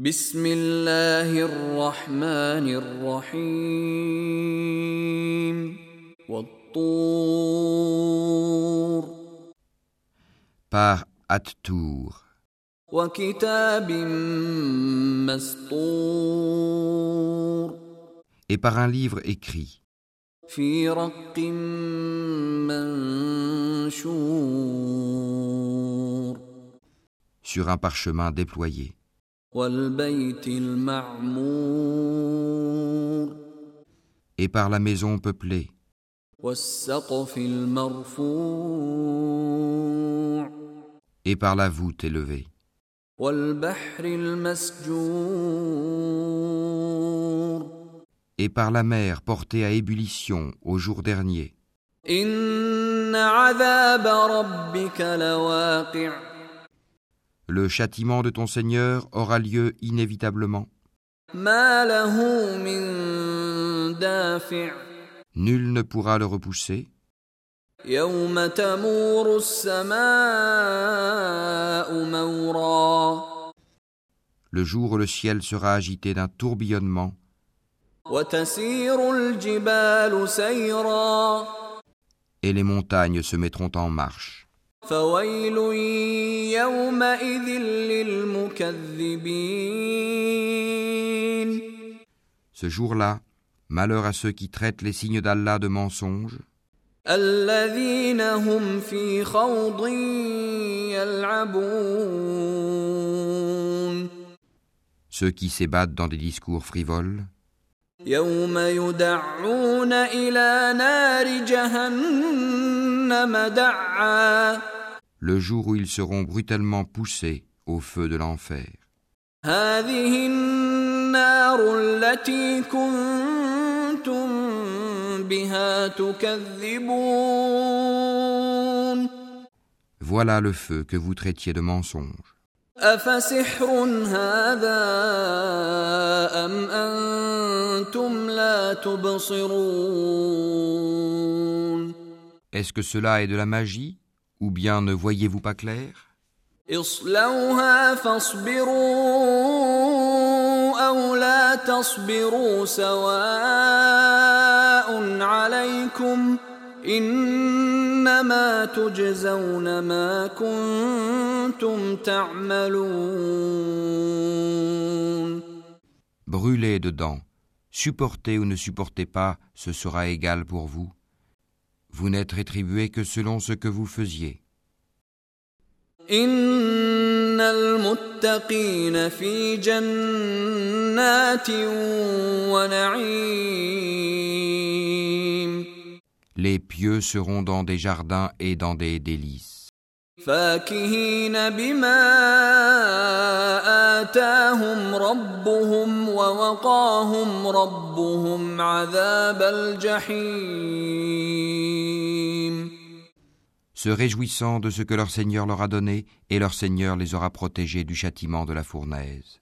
بسم الله الرحمن الرحيم والطور par At-Tour وكتاب مسطور et par un livre écrit في رق منشور sur un parchemin déployé والبيت المعمور et par la maison peuplée. et par la voûte élevée. et par la mer portée à ébullition au jour dernier. Le châtiment de ton Seigneur aura lieu inévitablement. Nul ne pourra le repousser. Le jour où le ciel sera agité d'un tourbillonnement. Et les montagnes se mettront en marche. فويل يومئذ للمكذبين ce jour-là malheur à ceux qui traitent les signes d'Allah de mensonges الذين هم في خوض يلعبون ceux qui s'ébattent dans des discours frivoles يوم يدعون إلى نار جهنم دعا Le jour où ils seront brutalement poussés au feu de l'enfer. Voilà le feu que vous traitiez de mensonge. Est-ce que cela est de la magie Ou bien ne voyez-vous pas clair اصلوها فاصبروا أو لا تصبروا سواء عليكم إنما تجزون ما كنتم تعملون Brûlez dedans. Supportez ou ne supportez pas, ce sera égal pour vous. Vous n'êtes rétribué que selon ce que vous faisiez. Les pieux seront dans des jardins et dans des délices. فاكهين بما آتاهم ربهم ووقاهم ربهم عذاب الجحيم se réjouissant de ce que leur Seigneur leur a donné, et leur Seigneur les aura protégés du châtiment de la fournaise.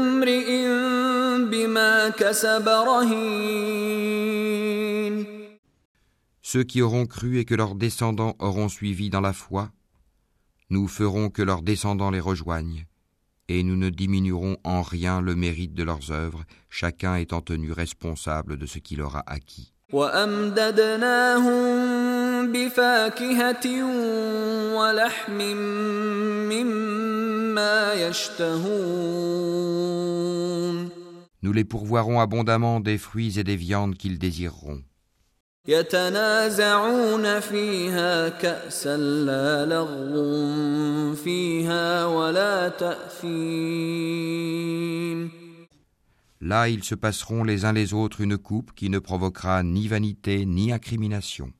Ceux qui auront cru et que leurs descendants auront suivi dans la foi, nous ferons que leurs descendants les rejoignent, et nous ne diminuerons en rien le mérite de leurs œuvres, chacun étant tenu responsable de ce qu'il aura acquis. وأمددناهم بفاكهة ولحم مما يشتهون Nous les pourvoirons abondamment des fruits et des viandes qu'ils désireront. يتنازعون فيها كأسا لا لغو فيها ولا تأثيم Là, ils se passeront les uns les autres une coupe qui ne provoquera ni vanité ni incrimination.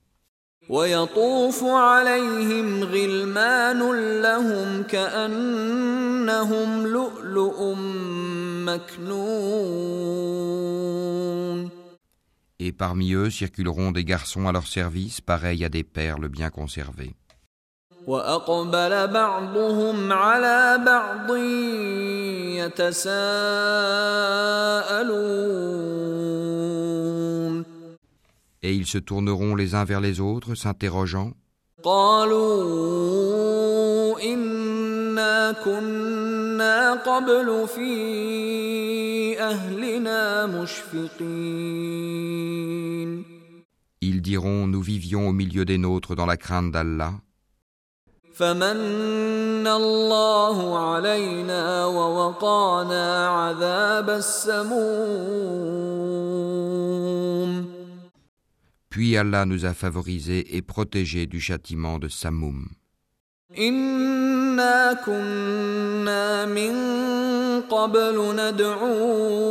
ويطوف عليهم غلمان لهم كأنهم لؤلؤ مكنون Et parmi eux circuleront des garçons à leur service, pareils à des perles bien conservées. وأقبل بعضهم على بعض يتساءلون Et ils se tourneront les uns vers les autres, s'interrogeant. قالوا إنا كنا قبل في أهلنا مشفقين Ils diront Nous vivions au milieu des nôtres dans la crainte d'Allah. فمن الله علينا ووقانا عذاب السموم Puis Allah nous a favorisés et protégés du châtiment de Samoum. إنا كنا من قبل ندعوه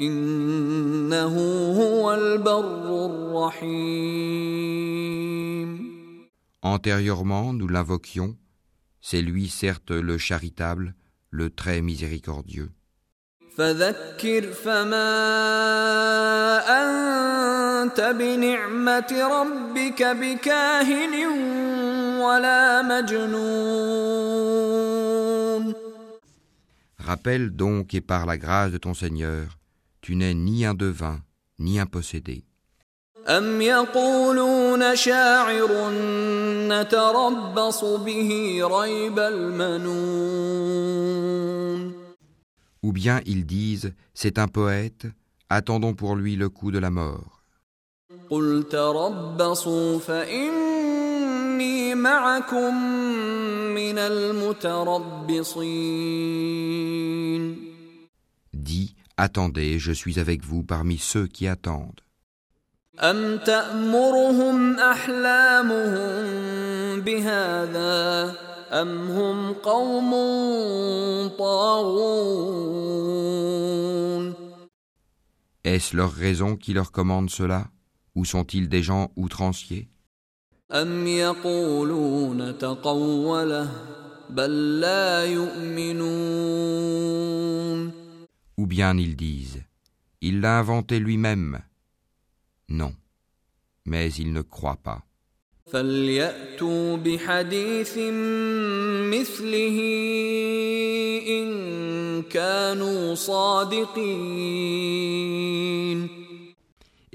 إنه هو البر الرحيم Antérieurement, nous l'invoquions. C'est lui, certes, le charitable, le très miséricordieux. فذكر فما أنت بنعمة ربك بكاهن ولا مجنون Rappelle donc et par la grâce de ton Seigneur, tu n'es ni un devin, ni un possédé. أم يقولون شاعر نتربص به ريب المنون Ou bien ils disent, c'est un poète, attendons pour lui le coup de la mort. قل تربصوا فإني معكم من المتربصين Dis, attendez, je suis avec vous parmi ceux qui attendent. أم تأمرهم أحلامهم بهذا أم هم قوم طاغون Est-ce leur raison qui leur commande cela Ou sont-ils des gens outranciers? Ou bien ils disent Il l'a inventé lui-même. Non, mais ils ne croient pas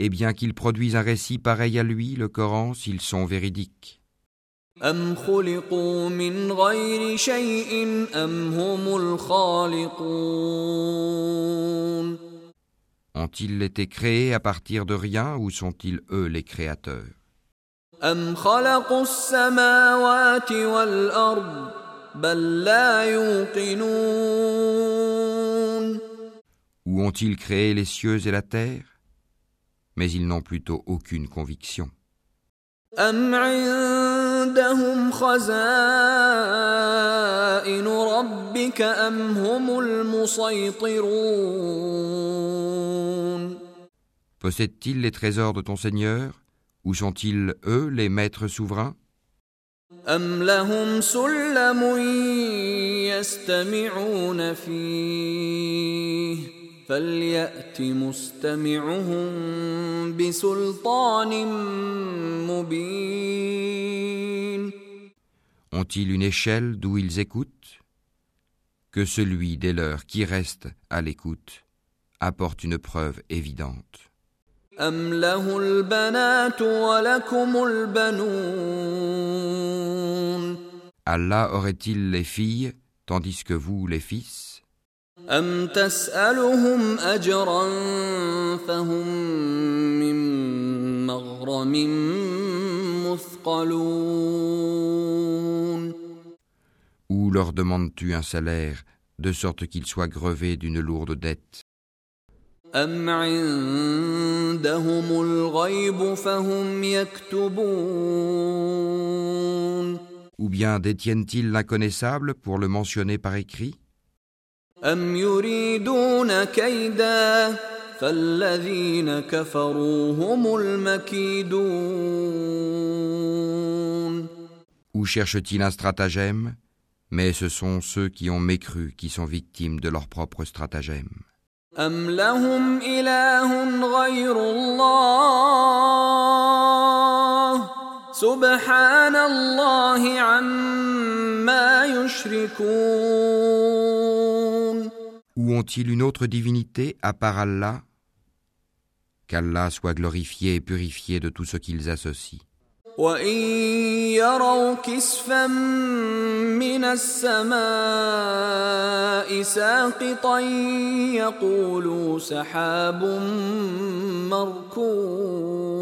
et bien qu'ils produisent un récit pareil à lui, le Coran, s'ils sont véridiques. Ont-ils été créés à partir de rien ou sont-ils eux les créateurs? Ou ont-ils créé les cieux et la terre? Mais ils n'ont plutôt aucune conviction. أم عندهم خزائن ربك أم هم المسيطرون Possèdent-ils les trésors de ton Seigneur Ou sont-ils eux les maîtres souverains أم لهم سلم يستمعون فيه فليأت مستمعهم بسلطان مبين Ont-ils une échelle d'où ils écoutent Que celui des leurs qui reste à l'écoute apporte une preuve évidente. أم له البنات ولكم البنون Allah aurait-il les filles tandis que vous les fils أم تسألهم أجرا فهم من مغرم مثقلون Ou leur demandes-tu un salaire de sorte qu'il soit grevé d'une lourde dette. أم عندهم الغيب فهم يكتبون Ou bien détiennent-ils l'inconnaissable pour le mentionner par écrit أم يريدون كيدا فالذين كفروا هم المكيدون Ou cherche-t-il un stratagème Mais ce sont ceux qui ont mécru qui sont victimes de leur propre stratagème. أم لهم إله غير الله سبحان الله عما يشركون Ou ont-ils une autre divinité à part Allah Qu'Allah soit glorifié et purifié de tout ce qu'ils associent. وإن يروا كسفا من السماء ساقطا يقولوا سحاب مركوم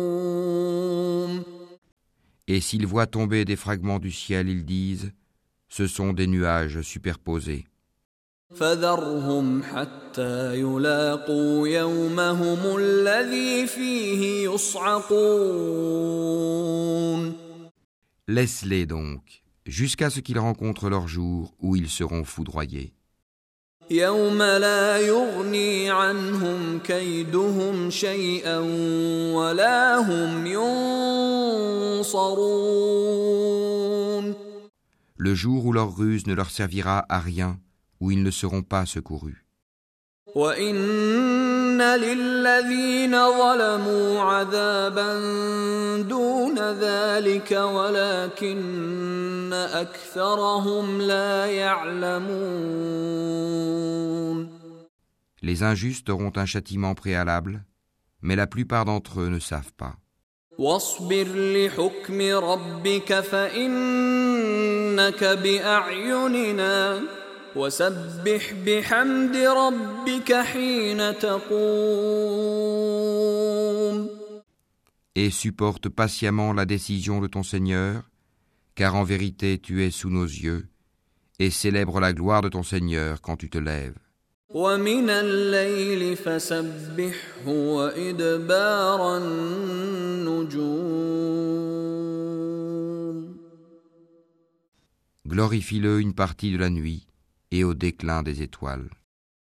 Et s'ils voient tomber des fragments du ciel, ils disent Ce sont des nuages superposés. فذرهم حتى يلاقوا يومهم الذي فيه يصعقون Laisse-les donc, jusqu'à ce qu'ils rencontrent leur jour où ils seront foudroyés. يوم لا يغني عنهم كيدهم شيئا ولا هم ينصرون Le jour où leur ruse ne leur servira à rien, où ils ne seront pas secourus. Les injustes auront un châtiment préalable, mais la plupart d'entre eux ne savent pas. واصبر لحكم ربك فإنك بأعيننا وسبح بحمد ربك حين تقوم Et supporte patiemment la décision de ton Seigneur, car en vérité tu es sous nos yeux, et célèbre la gloire de ton Seigneur quand tu te lèves. ومن الليل فسبحه وإدبار النجوم Glorifie-le une partie de la nuit et au déclin des étoiles.